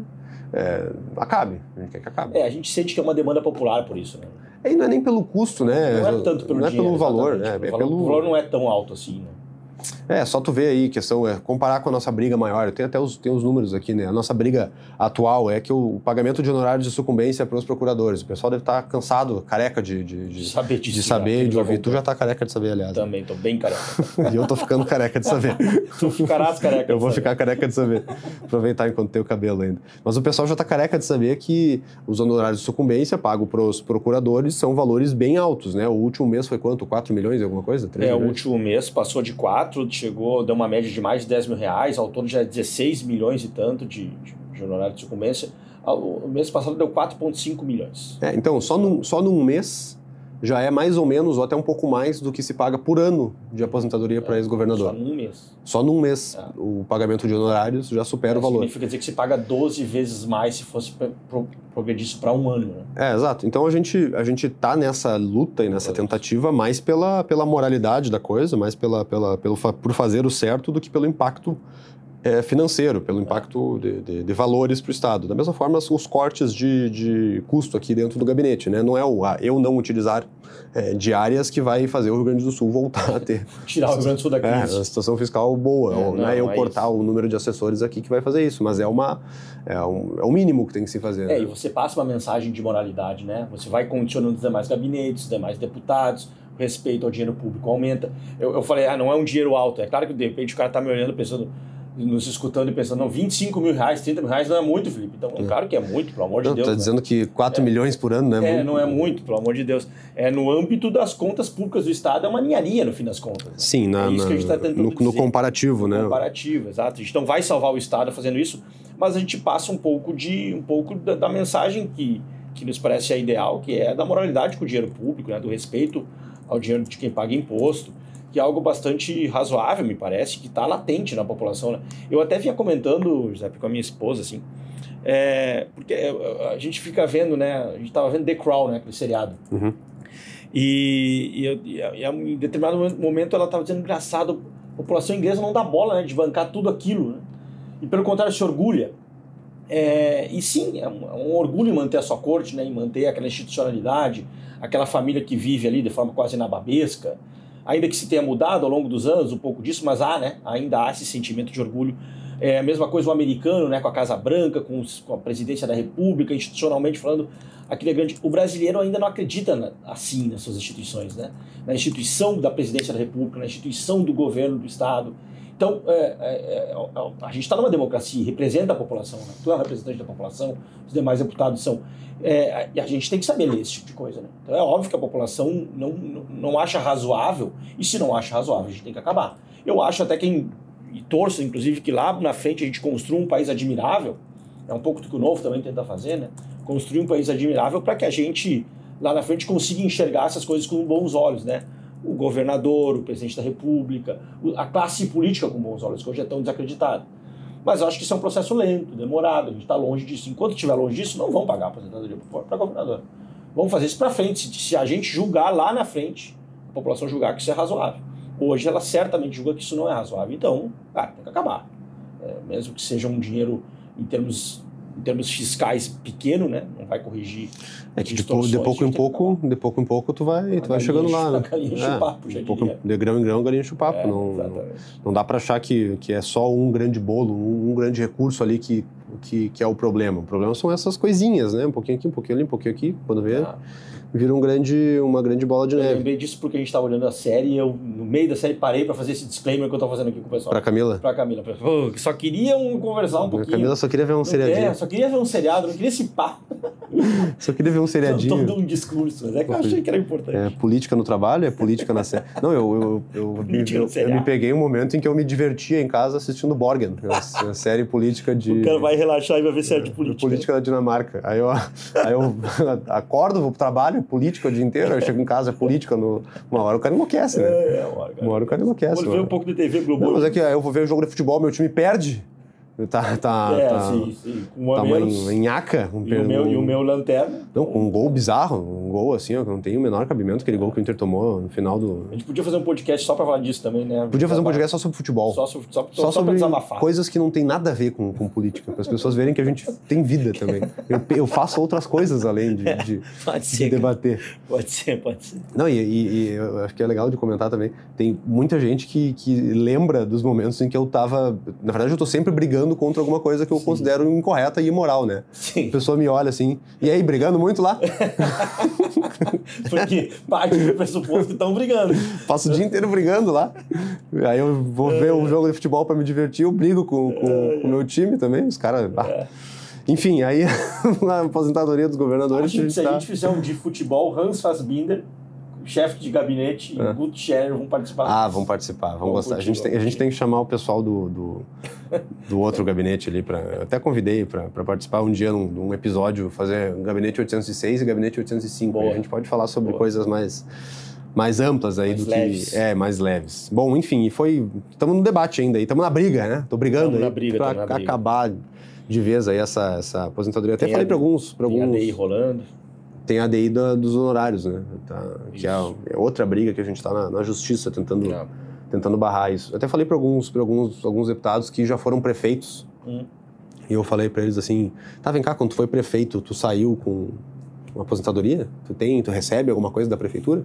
é, acabe. A gente quer que acabe. É, a gente sente que é uma demanda popular por isso, né? E não é nem pelo custo, né? Não é tanto pelo Não é dinheiro, pelo valor, né? É pelo... o valor não é tão alto assim, né? É, só tu ver aí, questão é comparar com a nossa briga maior. Eu tenho até os, tenho os números aqui, né? A nossa briga atual é que o, pagamento de honorários de sucumbência para os procuradores. O pessoal deve estar cansado, careca de, de, de, Saber disso, de saber, né? de ouvir. Tu já tá careca de saber, aliás. Também, tô bem careca. E eu tô ficando careca de saber. tu ficarás careca. Eu vou de saber. ficar careca de saber. Aproveitar enquanto tem o cabelo ainda. Mas o pessoal já tá careca de saber que os honorários de sucumbência pagos para os procuradores são valores bem altos, né? O último mês foi quanto? 4 milhões alguma coisa? 3 É, o milhões? último mês passou de 4, chegou, deu uma média de mais de 10 mil reais, ao todo já é 16 milhões e tanto de, de, de honorário de sucumbência. O mês passado deu 4,5 milhões. É, então, só num, só num mês já é mais ou menos, ou até um pouco mais, do que se paga por ano de aposentadoria para Só ex-governador. num mês. Só num mês, É. o pagamento de honorários já supera o valor. Significa dizer que se paga 12 vezes mais se fosse pro- pro- progredir isso para um ano. Né? É, exato. Então a gente, a gente tá nessa luta e nessa tentativa mais pela, pela moralidade da coisa, mais pela, pela, pelo, por fazer o certo do que pelo impacto é, financeiro, pelo impacto de, de- de valores para o Estado. Da mesma forma, os cortes de, de custo aqui dentro do gabinete. Né? Não é o ah, eu não utilizar é, diárias que vai fazer o Rio Grande do Sul voltar a ter Tirar o Rio Grande do Sul da é, crise. uma situação fiscal boa. É, ou, não, não é eu é cortar o número de assessores aqui que vai fazer isso, mas é, uma, é, um, é o mínimo que tem que se fazer. É, né? e você passa uma mensagem de moralidade, né? Você vai condicionando os demais gabinetes, os demais deputados, respeito ao dinheiro público aumenta. Eu, eu falei, ah, não é um dinheiro alto. É claro que de repente o cara tá me olhando pensando, nos escutando e pensando, não, 25 mil reais, 30 mil reais não é muito, Felipe. Então, claro que é muito, pelo amor de Não, Deus. tá né? dizendo que 4 milhões por ano, né? É, Muito- não é muito, pelo amor de Deus. É no âmbito das contas públicas do Estado, é uma ninharia no fim das contas. Sim, na, É isso que a gente tá na- tentando no, no dizer. comparativo, né? comparativo, exato. A gente não vai salvar o Estado fazendo isso, mas a gente passa um pouco de um pouco da, da mensagem que, que nos parece a ideal, que é da moralidade com o dinheiro público, né, do respeito ao dinheiro de quem paga imposto, que é algo bastante razoável, me parece, que está latente na população. Né? Eu até vinha comentando, José, com a minha esposa, assim, é, porque é, a gente fica vendo, né? A gente estava vendo The Crown, né? Aquele seriado. Uhum. E, e, eu- e, e em determinado momento ela estava dizendo engraçado, a população inglesa não dá bola, né? De bancar tudo aquilo, né? E pelo contrário se orgulha. É, e sim, é um, é um orgulho manter a sua corte, né? Em manter aquela institucionalidade, aquela família que vive ali de forma quase nababesca. Ainda que se tenha mudado ao longo dos anos um pouco disso, mas há, né? Ainda há esse sentimento de orgulho. É a mesma coisa o americano, né? Com a Casa Branca, com, os- com a presidência da República, institucionalmente falando, aquilo é grande. O brasileiro ainda não acredita na- assim nas suas instituições, né? Na instituição da presidência da República, na instituição do governo do Estado. Então, é, é, é, é, a gente está numa democracia, representa a população, né? tu é um representante da população, os demais deputados são. É, e a gente tem que saber ler esse tipo de coisa. Né? Então é óbvio que a população não, não, não acha razoável, e se não acha razoável, a gente tem que acabar. Eu acho até que, e torço, inclusive, que lá na frente a gente construa um país admirável, é um pouco do que o Novo também tenta fazer, né? construir um país admirável para que a gente, lá na frente, consiga enxergar essas coisas com bons olhos, né? O governador, o presidente da república, a classe política com bons olhos, que hoje é tão desacreditado. Mas eu acho que isso é um processo lento, demorado, a gente está longe disso. Enquanto estiver longe disso, não vão pagar a aposentadoria para governador. Vamos fazer isso para frente. Se, a gente julgar lá na frente, a população julgar que isso é razoável. Hoje ela certamente julga que isso não é razoável. Então, ah, tem que acabar. É, mesmo que seja um dinheiro em termos, em termos fiscais pequeno, né? Não vai corrigir. É que de, distorções, pou- de pouco em que pouco, de pouco em pouco tu vai, tu vai chegando lá, né? galinha papo, já de, pouco, de grão em grão, galinha enche o papo. É, não, exatamente. não dá para achar que, que é só um grande bolo, um, um grande recurso ali que, que, que é o problema. O problema são essas coisinhas, né? Um pouquinho aqui, um pouquinho ali, um pouquinho aqui. Quando vê, Ah. Vira um grande, uma grande bola de Eu neve. lembrei disso porque a gente estava olhando a série e eu, no meio da série, parei para fazer esse disclaimer que eu tô fazendo aqui com o pessoal. Pra Camila. Pra Camila. Pô, Só queria um, conversar um A pouquinho. Camila só queria ver um Não seriadinho. É, só queria ver um seriado, não queria esse papo. Só queria ver um seriadinho. Todo um discurso, mas é que eu achei que era importante. É, política no trabalho, é política na série. Não, eu, eu, eu, me, eu, eu me peguei um momento em que eu me divertia em casa assistindo Borgen, a, série política de. O cara vai relaxar e vai ver série de política. Política da Dinamarca. Aí eu, aí eu acordo, vou pro trabalho, política o dia inteiro, eu chego em casa, política. No, uma hora o cara enlouquece, né? É, é uma hora, uma hora o cara enlouquece. Vou ver um pouco de TV Globo. Não, mas é que eu vou ver o jogo de futebol, meu time perde. Tá, tá, é, tá, sim, sim. Um tá menos, em nhaca. Um, e, o meu, um, e o meu lanterna. Não, com um gol bizarro, um gol assim, ó, que não tem o menor cabimento, aquele gol que o Inter tomou no final do. A gente podia fazer um podcast só pra falar disso também, né? Podia fazer um podcast só sobre futebol. Só, só, só, só sobre desabafar. coisas que não tem nada a ver com, com política, para as pessoas verem que a gente tem vida também. Eu, eu faço outras coisas além de, de, ser, de debater. Pode ser, pode ser. Não, e, e, e, eu acho que é legal de comentar também. Tem muita gente que, que lembra dos momentos em que eu tava. Na verdade, eu tô sempre brigando contra alguma coisa que eu Sim. considero incorreta e imoral, né? Sim. A pessoa me olha assim, e aí, brigando muito lá? Porque parte do pressuposto que estão brigando. Passo o dia inteiro brigando lá. Aí eu vou ver um jogo de futebol para me divertir, eu brigo com, com, com o meu time também, os caras... Ah. Enfim, aí na aposentadoria dos governadores... Acho que se a gente fizer um de futebol, Hans Fassbinder chefe de gabinete é. e Guto Scherer vão participar. Ah, vão participar, vão gostar. A gente, tem, a gente tem que chamar o pessoal do, do, do outro gabinete ali para. Até convidei para participar um dia num, num, episódio, fazer gabinete 806 e gabinete 805. A gente pode falar sobre Boa. coisas mais mais amplas aí mais do leves. que é mais leves. Bom, enfim, foi estamos no debate ainda, estamos na briga, né? Tô brigando tamo aí na briga, para acabar de vez aí essa, essa aposentadoria. Até tem falei para alguns, para alguns. A rolando tem a DI da, dos honorários, né? Tá, que é, é, outra briga que a gente está na, na, justiça tentando, é. tentando barrar isso. Eu até falei para alguns, alguns, alguns deputados que já foram prefeitos. Hum. E eu falei para eles assim: tá, vem cá, quando tu foi prefeito, tu saiu com uma aposentadoria? Tu tem, tu recebe alguma coisa da prefeitura?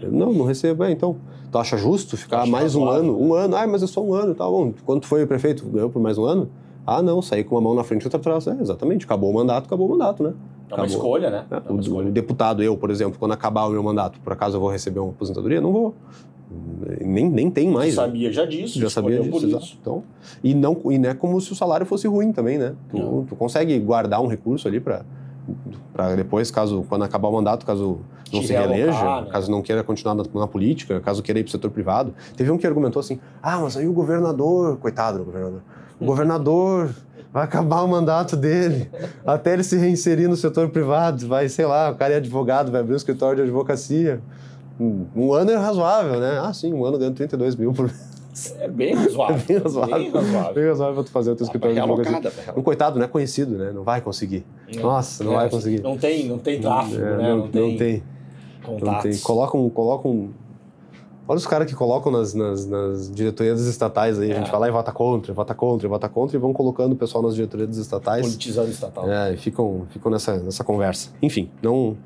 Eu, não, não recebo. É, então, tu acha justo ficar mais um ano? Um ano? Ah, mas é só um ano, tá bom. Quando tu foi prefeito, ganhou por mais um ano? Ah, não, saí com uma mão na frente e outra atrás. É, exatamente, acabou o mandato, acabou o mandato, né? É uma escolha, né? É, é o, escolha. deputado, eu, por exemplo, quando acabar o meu mandato, por acaso eu vou receber uma aposentadoria? Não vou. Nem, nem tem mais. Já sabia já disso. Já sabia disso, exato. Então, e, não, e não é como se o salário fosse ruim também, né? Tu, tu consegue guardar um recurso ali para para depois, caso quando acabar o mandato, caso não se reeleja, né? caso não queira continuar na, na, política, caso queira ir para o setor privado. Teve um que argumentou assim: ah, mas aí o governador, coitado do governador, o governador vai acabar o mandato dele, até ele se reinserir no setor privado, vai, sei lá, o cara é advogado, vai abrir um escritório de advocacia. Um, um ano é razoável, né? Ah, sim, um ano ganhando 32 mil por mês. É bem razoável. É bem razoável. Bem razoável. Bem razoável pra tu fazer o teu escritório de advocacia. Um coitado não é conhecido, né? Não vai conseguir. Não. Nossa, não é, vai conseguir. Não tem, não tem tráfego, é, né? Não, não tem. Não tem. Contatos. Não tem. Colocam, colocam Olha os caras que colocam nas, nas, nas, diretorias estatais aí. É. A gente é. vai lá e vota contra, vota contra, vota contra e vão colocando o pessoal nas diretorias estatais. Politizando estatal. É, e ficam, ficam nessa, nessa conversa. Enfim, não,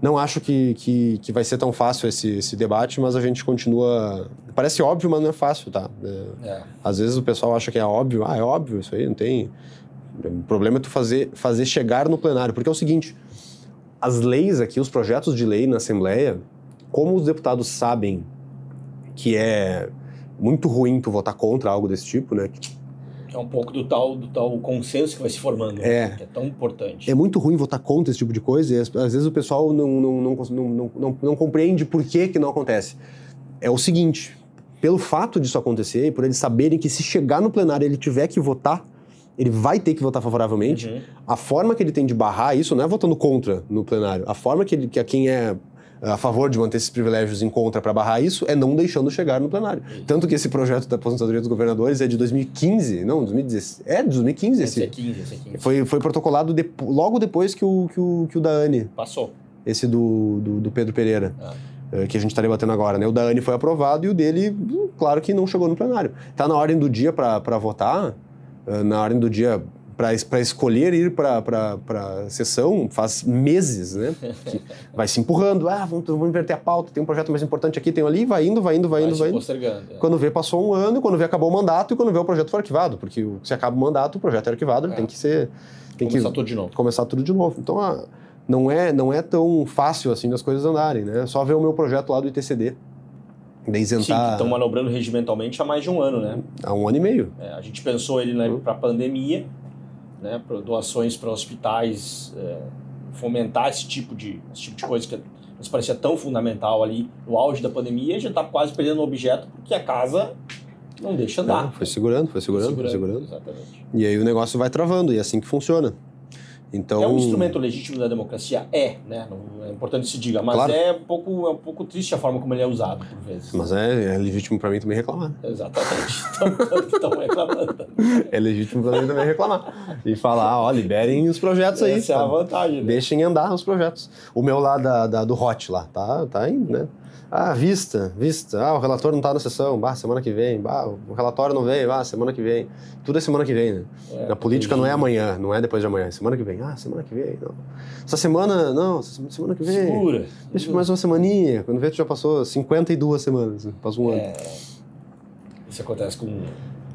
não acho que, que, que vai ser tão fácil esse, esse debate, mas a gente continua. Parece óbvio, mas não é fácil, tá? É, é. Às vezes o pessoal acha que é óbvio. Ah, é óbvio, isso aí não tem. O problema é tu fazer, fazer chegar no plenário. Porque é o seguinte: as leis aqui, os projetos de lei na Assembleia, como os deputados sabem que é muito ruim tu votar contra algo desse tipo, né? É um pouco do tal, do tal consenso que vai se formando, né? é, né? que é tão importante. É muito ruim votar contra esse tipo de coisa e às vezes o pessoal não, não, não, não, não, não compreende por que, que não acontece. É o seguinte, pelo fato disso acontecer e por eles saberem que se chegar no plenário ele tiver que votar, ele vai ter que votar favoravelmente, uhum. a forma que ele tem de barrar isso não é votando contra no plenário. A forma que, ele, que a quem é a favor de manter esses privilégios em contra para barrar isso é não deixando chegar no plenário. Tanto que esse projeto da aposentadoria dos governadores é de 2015, não, 2016. É de 2015 esse. Esse é 15, esse é 15. Foi, foi protocolado de, logo depois que o, que o, que o da ANE. Passou. Esse do, do, do Pedro Pereira. Ah. Eh, que a gente está debatendo agora, né? O da ANE foi aprovado e o dele, hum, claro que não chegou no plenário. Está na ordem do dia para votar, na ordem do dia para escolher ir para a sessão faz meses, né? Que vai se empurrando, ah, vamos, vamos, inverter a pauta, tem um projeto mais importante aqui, tem ali, vai indo, vai indo, vai, indo, vai indo. É. Quando vê, passou um ano, quando vê, acabou o mandato, e quando vê, o projeto foi arquivado, porque se acaba o mandato, o projeto é arquivado, ele é. tem que ser... Tem começar que tudo de novo. Começar tudo de novo. Então, a, não, é, não é tão fácil assim das coisas andarem, né? Só ver o meu projeto lá do ITCD, de isentar... Sim, estão manobrando regimentalmente há mais de um ano, né? Há um ano e meio. É, a gente pensou ele né, uhum. para a pandemia, né, doações para hospitais é, fomentar esse tipo de, esse tipo de coisa que nos parecia tão fundamental ali no auge da pandemia, a gente está quase perdendo o objeto porque a casa não deixa andar. Não, foi segurando, foi segurando, foi segurando. Exatamente. E aí o negócio vai travando, e é assim que funciona. Então, É um instrumento legítimo da democracia? É, né? Não- É importante que se diga, mas Claro. é, um pouco, é um pouco triste a forma como ele é usado, por vezes. Mas é, é legítimo pra mim também reclamar. Exatamente. Estão reclamando. É legítimo pra mim também reclamar. E falar, ó, liberem os projetos aí. Essa é a sabe? vantagem. né? Deixem andar os projetos. O meu lá da, da- do Hot lá, tá, tá indo, né? Ah, vista, vista. Ah, o relator não tá na sessão. Bah, semana que vem. Bah, o relatório não veio. Ah, semana que vem. Tudo é semana que vem, né? É, Na política não é amanhã, não é depois de amanhã. É semana que vem. Ah, semana que vem. Não. Essa semana, não, semana que vem. Segura. Deixa mais uma semaninha. Quando vê, tu já passou 52 semanas. né? Passou um ano. É, isso acontece com,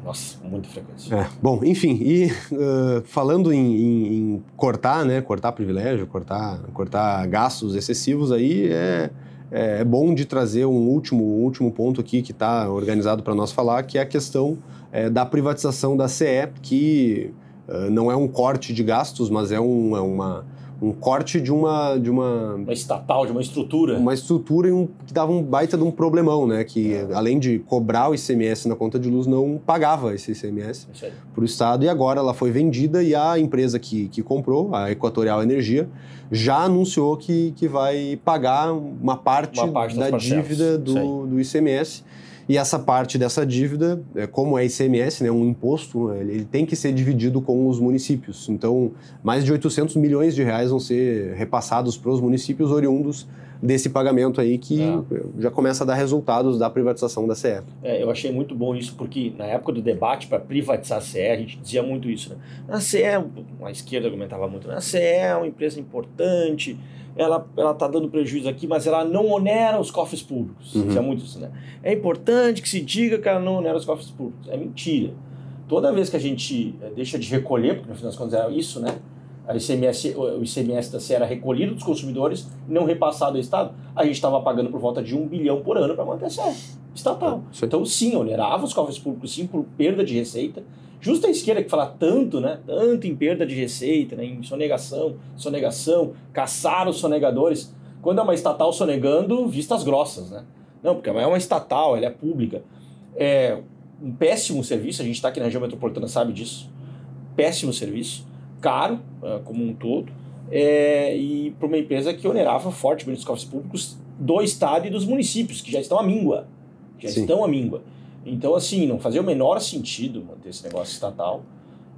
nossa, com muita frequência. É, bom, enfim, e uh, falando em, em- em cortar, né, cortar privilégio, cortar, cortar gastos excessivos aí, é, é, é bom de trazer um último, último ponto aqui que está organizado para nós falar, que é a questão é, da privatização da CE, que uh, não é um corte de gastos, mas é, um, é uma, um corte de uma, de uma, Uma estatal, de uma estrutura. uma estrutura um- que dava um baita de um problemão, né, que além de cobrar o ICMS na conta de luz, não pagava esse ICMS para o Estado. E agora ela foi vendida e a empresa que, que comprou, a Equatorial Energia, já anunciou que, que vai pagar uma parte, Uma parte da parcelas, dívida do, do ICMS. E essa parte dessa dívida, é, como é ICMS, né, um imposto, ele, tem que ser dividido com os municípios. Então, mais de 800 milhões de reais vão ser repassados para os municípios oriundos desse pagamento aí que É. já começa a dar resultados da privatização da CE. É, eu achei muito bom isso, porque na época do debate para privatizar a CE, a gente dizia muito isso. Né? A CE, a esquerda argumentava muito, né? a CE é uma empresa importante, ela está dando prejuízo aqui, mas ela não onera os cofres públicos. Uhum. Dizia muito isso, né? É importante que se diga que ela não onera os cofres públicos. É mentira. Toda vez que a gente eh, deixa de recolher, porque no final das contas era isso, né? A ICMS, o ICMS da era recolhido dos consumidores e não repassado ao Estado, a gente estava pagando por volta de um bilhão por ano para manter a estatal. Isso aí. Então, sim, onerava os cofres públicos, sim, por perda de receita. Justo a esquerda que fala tanto, né? Tanto em perda de receita, né, em sonegação, sonegação, caçar os sonegadores. Quando é uma estatal sonegando, vistas grossas, né? Não, porque é uma estatal, ela é pública. É um péssimo serviço, a gente está aqui na região metropolitana, sabe disso. Péssimo serviço, caro, eh, como um todo, é, e para uma empresa que onerava fortemente os cofres públicos do Estado e dos municípios, que já estão à míngua. Já Sim. estão à míngua. Então, assim, não fazia o menor sentido manter esse negócio estatal.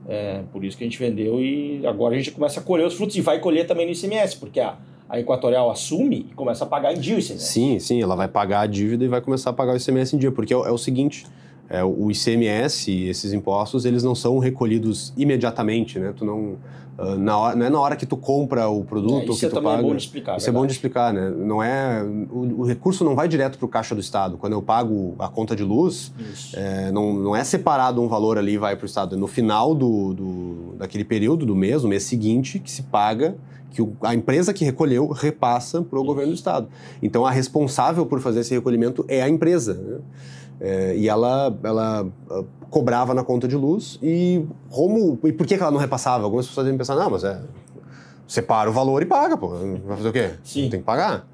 É, por isso que a gente vendeu e agora a gente começa a colher os frutos e vai colher também no ICMS, porque a, a Equatorial assume e começa a pagar em dia o ICMS. Sim, sim, ela vai pagar a dívida e vai começar a pagar o ICMS em dia, porque é, é o seguinte, é, o ICMS e esses impostos, eles não são recolhidos imediatamente, né? Tu não, ah, na hora, não é na hora que tu compra o produto É, ou que é tu também paga. bom de explicar. Isso é bom de verdade. explicar, né? Não é, o, o recurso não vai direto para o caixa do Estado. Quando eu pago a conta de luz, é, não, não é separado um valor ali e vai para o Estado. É no final do, do, daquele período, do mês, no mês seguinte, que se paga, que a empresa que recolheu repassa para o governo do Estado. Então, a responsável por fazer esse recolhimento é a empresa. né? É, e ela, ela ah, cobrava na conta de luz e como e por que que ela não repassava? Algumas pessoas devem pensar, não, mas é separa o valor e paga, pô. Vai fazer o quê? Sim. Tem que pagar.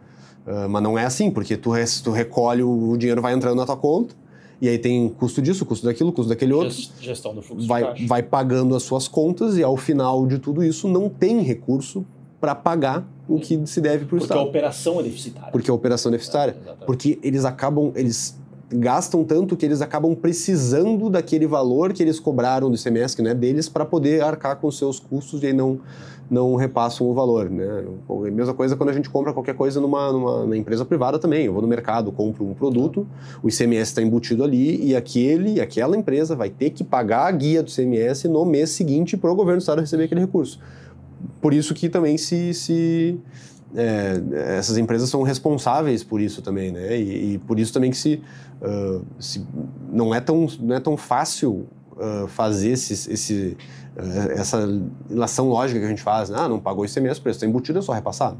Ah, mas não é assim, porque tu, tu recolhe, o, dinheiro vai entrando na tua conta, e aí tem custo disso, custo daquilo, custo daquele outro, Gest- Gestão do fluxo de vai, caixa. vai pagando as suas contas, e ao final de tudo isso não tem recurso para pagar o que se deve para o Porque a Estado. operação é deficitária. Porque a operação é deficitária. É. Porque eles acabam, eles gastam tanto que eles acabam precisando daquele valor que eles cobraram do ICMS, que não é deles, para poder arcar com seus custos e não, não repassam o valor. Né? A mesma coisa quando a gente compra qualquer coisa numa, numa, numa empresa privada também. Eu vou no mercado, compro um produto, o ICMS está embutido ali e aquele, aquela empresa vai ter que pagar a guia do ICMS no mês seguinte para o governo do estado receber aquele recurso. Por isso que também se, se é, essas empresas são responsáveis por isso também, né? E, e por isso também que se, ah, se não é tão não é tão fácil ah, fazer esse, esse, ah, essa relação lógica que a gente faz. né? Ah, não pagou ICMS, o preço está embutido, é só repassar.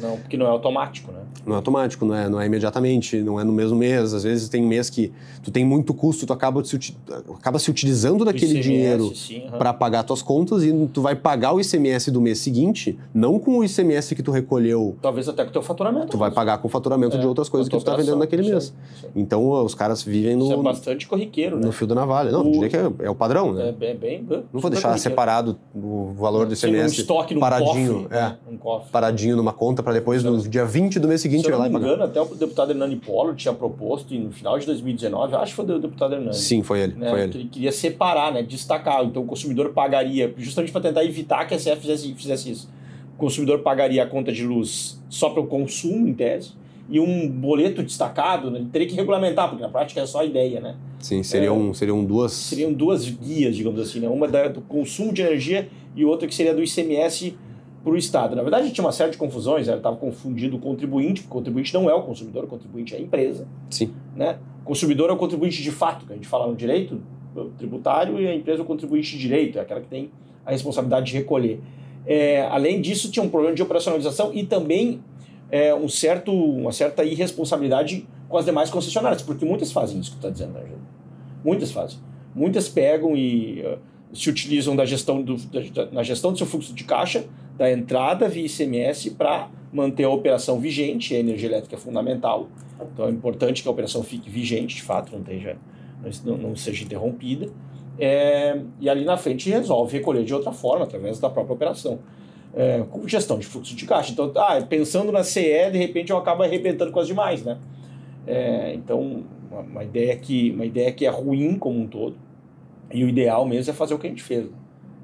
Não, porque não é automático, né? Não é automático, não é, não é imediatamente, não é no mesmo mês. Às vezes tem mês que tu tem muito custo, tu acaba se, acaba se utilizando daquele ICMS, dinheiro aham. para pagar tuas contas e tu vai pagar o ICMS do mês seguinte, não com o ICMS que tu recolheu, Talvez até com o teu faturamento. tu vai pagar com o faturamento É, de outras coisas que tu tá vendendo naquele mês. Então os caras vivem Isso é no, bastante corriqueiro, né? no fio da navalha. Não, O- diria que é, é o padrão, né? É bem, bem, Não vou deixar separado o valor do Sim, um ICMS estoque num paradinho, cofre. é, né? Um cofre. paradinho numa conta para depois, no dia 20 do mês seguinte, Se eu não me engano, até o deputado Hernani Polo tinha proposto, e no final de 2019, acho que foi o deputado Hernani. Sim, foi ele, né, foi que ele. ele queria separar, né, destacar. Então o consumidor pagaria, justamente para tentar evitar que a CE fizesse, fizesse isso. O consumidor pagaria a conta de luz só para o consumo, em tese, e um boleto destacado, né, ele teria que regulamentar, porque na prática é só a ideia, né? Sim, seriam, seriam duas. Seriam duas guias, digamos assim, né? Uma da, do consumo de energia e outra que seria do ICMS para o Estado. Na verdade, tinha uma série de confusões, ela estava confundindo o contribuinte, porque o contribuinte não é o consumidor, o contribuinte é a empresa. Sim. Né? O consumidor é o contribuinte de fato, que a gente fala no direito tributário, e a empresa é o contribuinte de direito, é aquela que tem a responsabilidade de recolher. É, além disso, tinha um problema de operacionalização e também é, um certo, uma certa irresponsabilidade com as demais concessionárias, porque muitas fazem isso que tu está dizendo, né, Júlio? Muitas fazem. Muitas pegam e se utilizam da gestão do, da, na gestão do seu fluxo de caixa, da entrada via ICMS para manter a operação vigente, a energia elétrica é fundamental. Então é importante que a operação fique vigente, de fato, não, esteja, não, não seja interrompida. É, e ali na frente resolve recolher de outra forma, através da própria operação. É, com gestão de fluxo de caixa. Então, ah, pensando na CE, de repente eu acabo arrebentando com as demais, né? É, então, uma, uma, ideia que, uma ideia que é ruim como um todo. E o ideal mesmo é fazer o que a gente fez. Né?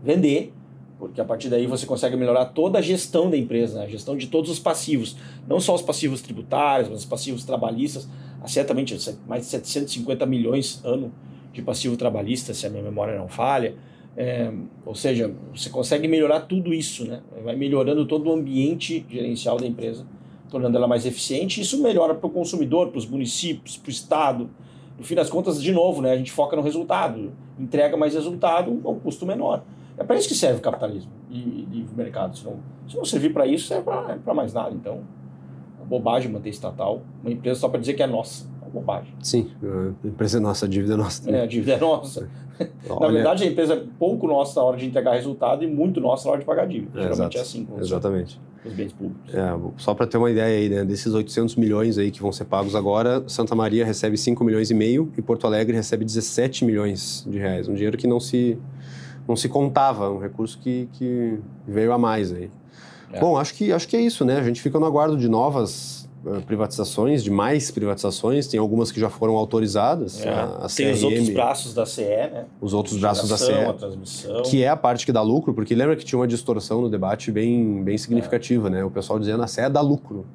Vender, porque a partir daí você consegue melhorar toda a gestão da empresa, né? a gestão de todos os passivos. Não só os passivos tributários, mas os passivos trabalhistas. Há certamente mais de 750 milhões ano de passivo trabalhista, se a minha memória não falha. É, ou seja, você consegue melhorar tudo isso, né? vai melhorando todo o ambiente gerencial da empresa, tornando ela mais eficiente. Isso melhora para o consumidor, para os municípios, para o Estado. No fim das contas, de novo, né, a gente foca no resultado, entrega mais resultado a um custo menor. É para isso que serve o capitalismo e, e o mercado. Se não, se não servir para isso, serve para mais nada. Então, é bobagem manter estatal uma empresa só para dizer que é nossa. Bobagem. Sim, a empresa é nossa, a dívida é nossa. Também. É, a dívida é nossa. Na verdade, a empresa é pouco nossa na hora de entregar resultado e muito nossa na hora de pagar dívida. É, Geralmente exato. é assim Exatamente. os bens públicos. É, só para ter uma ideia aí, né, desses 800 milhões aí que vão ser pagos agora, Santa Maria recebe 5 milhões e meio e Porto Alegre recebe 17 milhões de reais. Um dinheiro que não se, não se contava, um recurso que, que veio a mais aí. É. Bom, acho que, acho que é isso, né? A gente fica no aguardo de novas privatizações, de mais privatizações. Tem algumas que já foram autorizadas. É. A, a Tem os CRM, outros braços da CE, né? os outros braços da Geração, A CE, transmissão. que é a parte que dá lucro, porque lembra que tinha uma distorção no debate bem, bem significativa, né? O pessoal dizendo a CE dá lucro.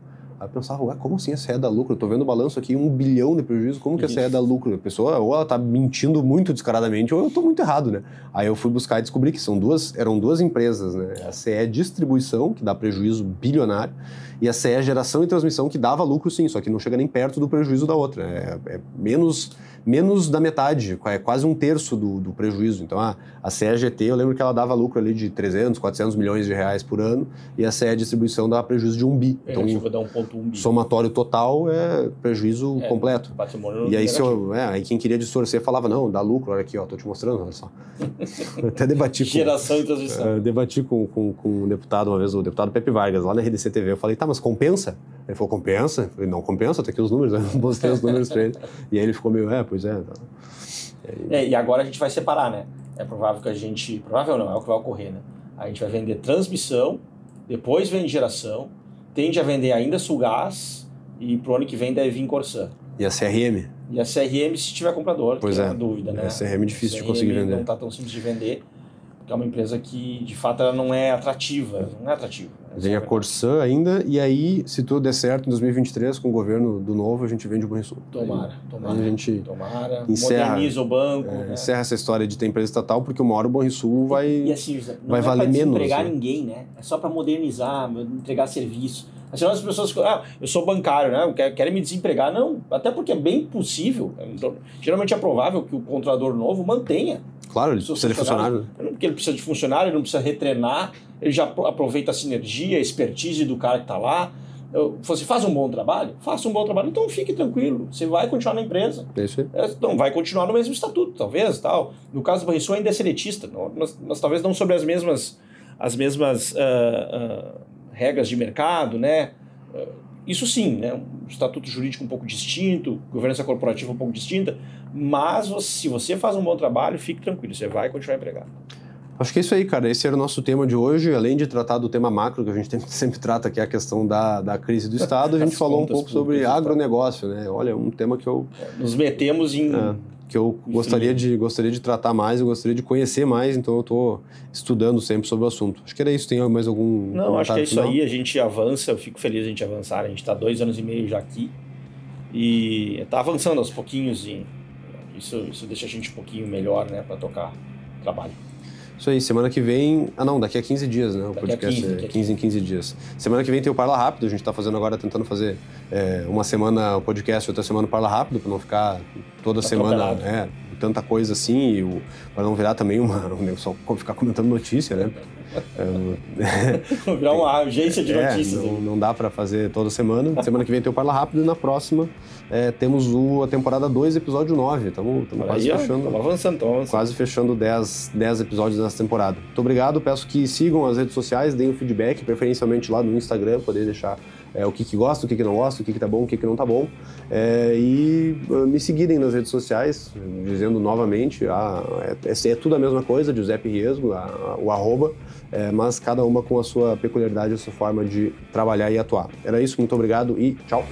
Aí eu pensava, ué, como assim a CE dá lucro? Eu tô vendo o balanço aqui, um bilhão de prejuízo, como que a CE Isso. dá lucro? A pessoa, ou ela tá mentindo muito descaradamente, ou eu tô muito errado, né? Aí eu fui buscar e descobri que são duas, eram duas empresas, né? A CE Distribuição, que dá prejuízo bilionário, e a CE Geração e Transmissão, que dava lucro sim, só que não chega nem perto do prejuízo da outra. É, é menos, menos da metade, é quase um terço do, do prejuízo. Então a, a CE GT, eu lembro que ela dava lucro ali de 300, 400 milhões de reais por ano, e a CE Distribuição dava prejuízo de um bi. É, Então, a dar 1,1 bi. somatório total é prejuízo É, completo. Patrimônio E aí, eu, é, aí quem queria distorcer falava, não, dá lucro, olha aqui, ó, tô te mostrando, olha só. Eu até debati com, Geração e transmissão. eu debati com, com, com um deputado uma vez, o deputado Pepe Vargas, lá na RDC TV. Eu falei, tá, mas compensa? Ele falou, compensa? Eu falei, não compensa, tá aqui os números. Eu mostrei os números pra ele. E aí ele ficou meio, é, pois é. É, e agora a gente vai separar, né? É provável que a gente. Provável não, é o que vai ocorrer, né? A gente vai vender transmissão, depois vende geração, tende a vender ainda Sulgás e pro ano que vem deve vir Corsã. E a CRM? E a CRM se tiver comprador, Pois é. uma dúvida, né? A CRM é difícil de CRM conseguir vender. Não tá tão simples de vender, porque é uma empresa que, de fato, ela não é atrativa. Não é atrativa. Vem a. Corsã ainda, e aí, se tudo der certo, em 2023, com o governo do novo, a gente vende o Banrisul. Tomara, tomara. Aí a gente Tomara. encerra- Moderniza o banco. é, né? encerra essa história de ter empresa estatal, porque uma hora o Banrisul vai... E assim, não vai é valer menos, desempregar né? ninguém, né? É só para modernizar, entregar serviço. Assim, as pessoas ah, eu sou bancário, né? Quero me desempregar. Não, até porque é bem possível, é, então, geralmente é provável que o controlador novo mantenha. Claro, ele precisa de funcionário. funcionários. Porque ele precisa de funcionário, ele não precisa retrenar, ele já apro- aproveita a sinergia, a expertise do cara que está lá. você faz um bom trabalho? Faça um bom trabalho, então fique tranquilo, você vai continuar na empresa. É isso não, vai continuar no mesmo estatuto, talvez, tal. No caso do Banrisul ainda é seletista, nós, nós talvez não sobre as mesmas, as mesmas uh, uh, regras de mercado, né? Uh, isso sim, né? um estatuto jurídico um pouco distinto, governança corporativa um pouco distinta, mas se você faz um bom trabalho, fique tranquilo, você vai continuar empregado. Acho que é isso aí, cara. Esse era o nosso tema de hoje. Além de tratar do tema macro, que a gente sempre trata, que é a questão da, da crise do Estado, a gente falou um pouco sobre agronegócio, né? Olha, um tema que eu... Nos metemos em... É, que eu gostaria de, gostaria de tratar mais, eu gostaria de conhecer mais, então eu estou estudando sempre sobre o assunto. Acho que era isso. Tem mais algum Não, acho que é isso final? aí. A gente avança, eu fico feliz a gente avançar. A gente está dois anos e meio já aqui e está avançando aos pouquinhos e isso, isso deixa a gente um pouquinho melhor, né, para tocar trabalho. Isso aí, semana que vem. Ah, não, daqui a 15 dias, né? O daqui podcast 15, é 15 em 15 dias. Semana que vem tem o Parla Rápido, a gente está fazendo agora, tentando fazer é, uma semana o podcast, outra semana o Parla Rápido, para não ficar toda tá semana. É, tanta coisa assim, para não virar também uma. só ficar comentando notícia, né? É, virar uma agência de é, notícias. Não, não dá para fazer toda semana. Semana que vem tem o Parla Rápido e na próxima é, temos o, a temporada 2, episódio 9. Estamos quase fechando. Estamos avançando, estamos avançando. Quase fechando 10, 10 episódios nessa temporada. Muito obrigado. Peço que sigam as redes sociais, deem o feedback, preferencialmente lá no Instagram, poder deixar é, o que, que gosta, o que, que não gosta, o que, que tá bom, o que, que não tá bom. É, e uh, me seguirem nas redes sociais, dizendo novamente, a, é, é, tudo a mesma coisa, Giuseppe Riesgo, a, a, o arroba, é, mas cada uma com a sua peculiaridade, a sua forma de trabalhar e atuar. Era isso, muito obrigado e tchau!